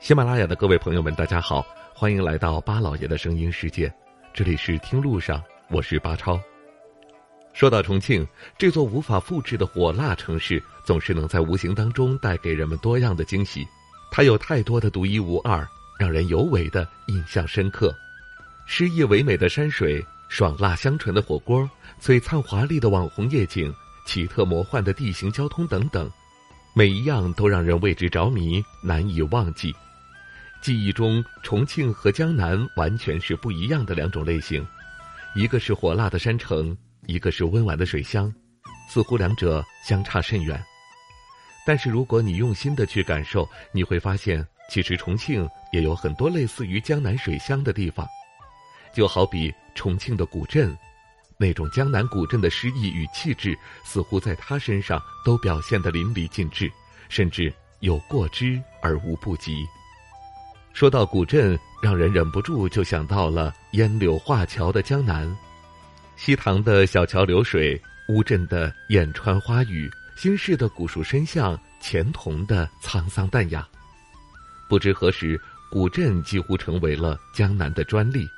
喜马拉雅的各位朋友们，大家好，欢迎来到巴老爷的声音世界，这里是听路上，我是巴超。说到重庆这座无法复制的火辣城市，总是能在无形当中带给人们多样的惊喜。它有太多的独一无二，让人尤为的印象深刻。诗意唯美的山水，爽辣香醇的火锅，璀璨华丽的网红夜景，奇特魔幻的地形交通等等，每一样都让人为之着迷，难以忘记。记忆中，重庆和江南完全是不一样的两种类型，一个是火辣的山城，一个是温婉的水乡，似乎两者相差甚远。但是如果你用心的去感受，你会发现，其实重庆也有很多类似于江南水乡的地方，就好比重庆的古镇，那种江南古镇的诗意与气质，似乎在他身上都表现得淋漓尽致，甚至有过之而无不及。说到古镇，让人忍不住就想到了烟柳画桥的江南，西塘的小桥流水，乌镇的雁川花雨，新市的古树深巷，钱塘的沧桑淡雅。不知何时，古镇几乎成为了江南的专利。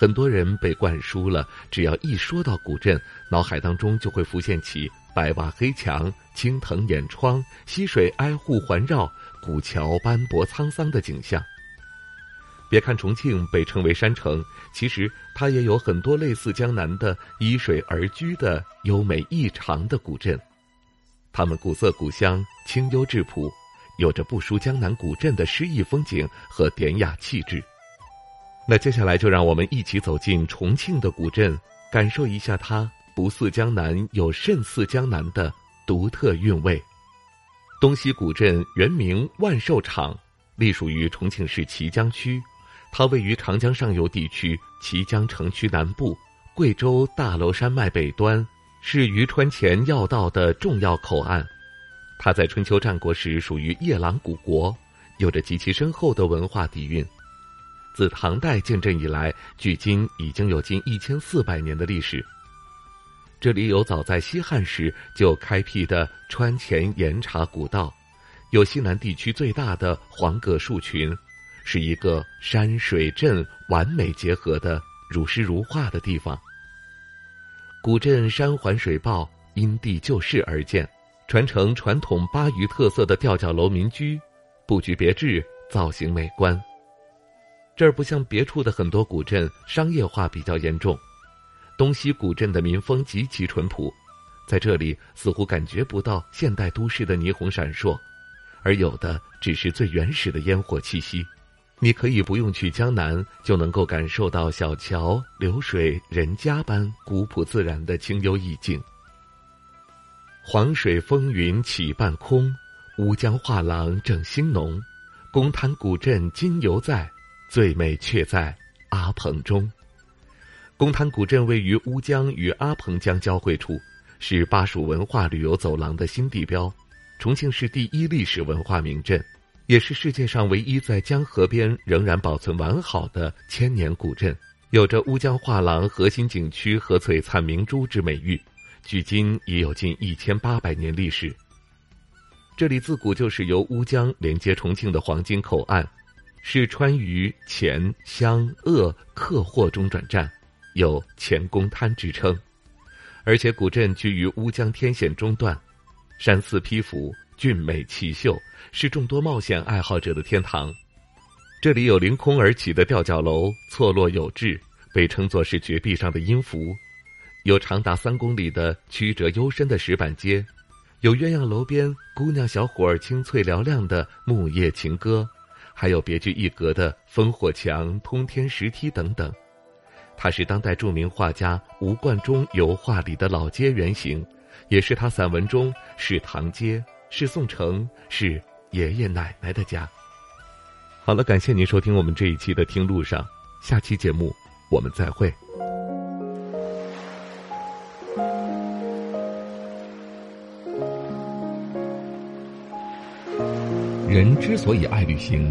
很多人被灌输了，只要一说到古镇，脑海当中就会浮现起白瓦黑墙、青藤掩窗、溪水挨户环绕、古桥斑驳沧桑的景象。别看重庆被称为山城，其实它也有很多类似江南的依水而居的优美异常的古镇，它们古色古香、清幽质朴，有着不输江南古镇的诗意风景和典雅气质。那接下来就让我们一起走进重庆的古镇，感受一下它不似江南又甚似江南的独特韵味。东西古镇原名万寿场，隶属于重庆市綦江区。它位于长江上游地区綦江城区南部，贵州大娄山脉北端，是渝川黔要道的重要口岸。它在春秋战国时属于夜郎古国，有着极其深厚的文化底蕴。自唐代建镇以来，距今已经有近一千四百年的历史。这里有早在西汉时就开辟的川黔岩茶古道，有西南地区最大的黄葛树群。是一个山水镇完美结合的如诗如画的地方。古镇山环水抱，因地就势而建，传承传统巴渝特色的吊脚楼民居，布局别致，造型美观。这儿不像别处的很多古镇，商业化比较严重。东西古镇的民风极其淳朴，在这里似乎感觉不到现代都市的霓虹闪烁，而有的只是最原始的烟火气息。你可以不用去江南，就能够感受到小桥流水人家般古朴自然的清幽意境。黄水风云起半空，乌江画廊正兴浓。公滩古镇今犹在，最美却在阿蓬中。公滩古镇位于乌江与阿蓬江交汇处，是巴蜀文化旅游走廊的新地标，重庆市第一历史文化名镇。也是世界上唯一在江河边仍然保存完好的千年古镇，有着乌江画廊核心景区和璀璨明珠之美誉，距今已有近一千八百年历史。这里自古就是由乌江连接重庆的黄金口岸，是川渝黔湘鄂客货中转站，有“黔公滩”之称。而且古镇居于乌江天险中段，山寺披拂。俊美奇秀，是众多冒险爱好者的天堂。这里有凌空而起的吊脚楼，错落有致，被称作是绝壁上的音符；有长达三公里的曲折幽深的石板街，有鸳鸯楼边姑娘小伙儿清脆嘹亮的木叶情歌，还有别具一格的烽火墙、通天石梯等等。它是当代著名画家吴冠中油画里的老街原型，也是他散文中是唐街。是宋城，是爷爷奶奶的家。好了，感谢您收听我们这一期的《听路上》，下期节目我们再会。人之所以爱旅行，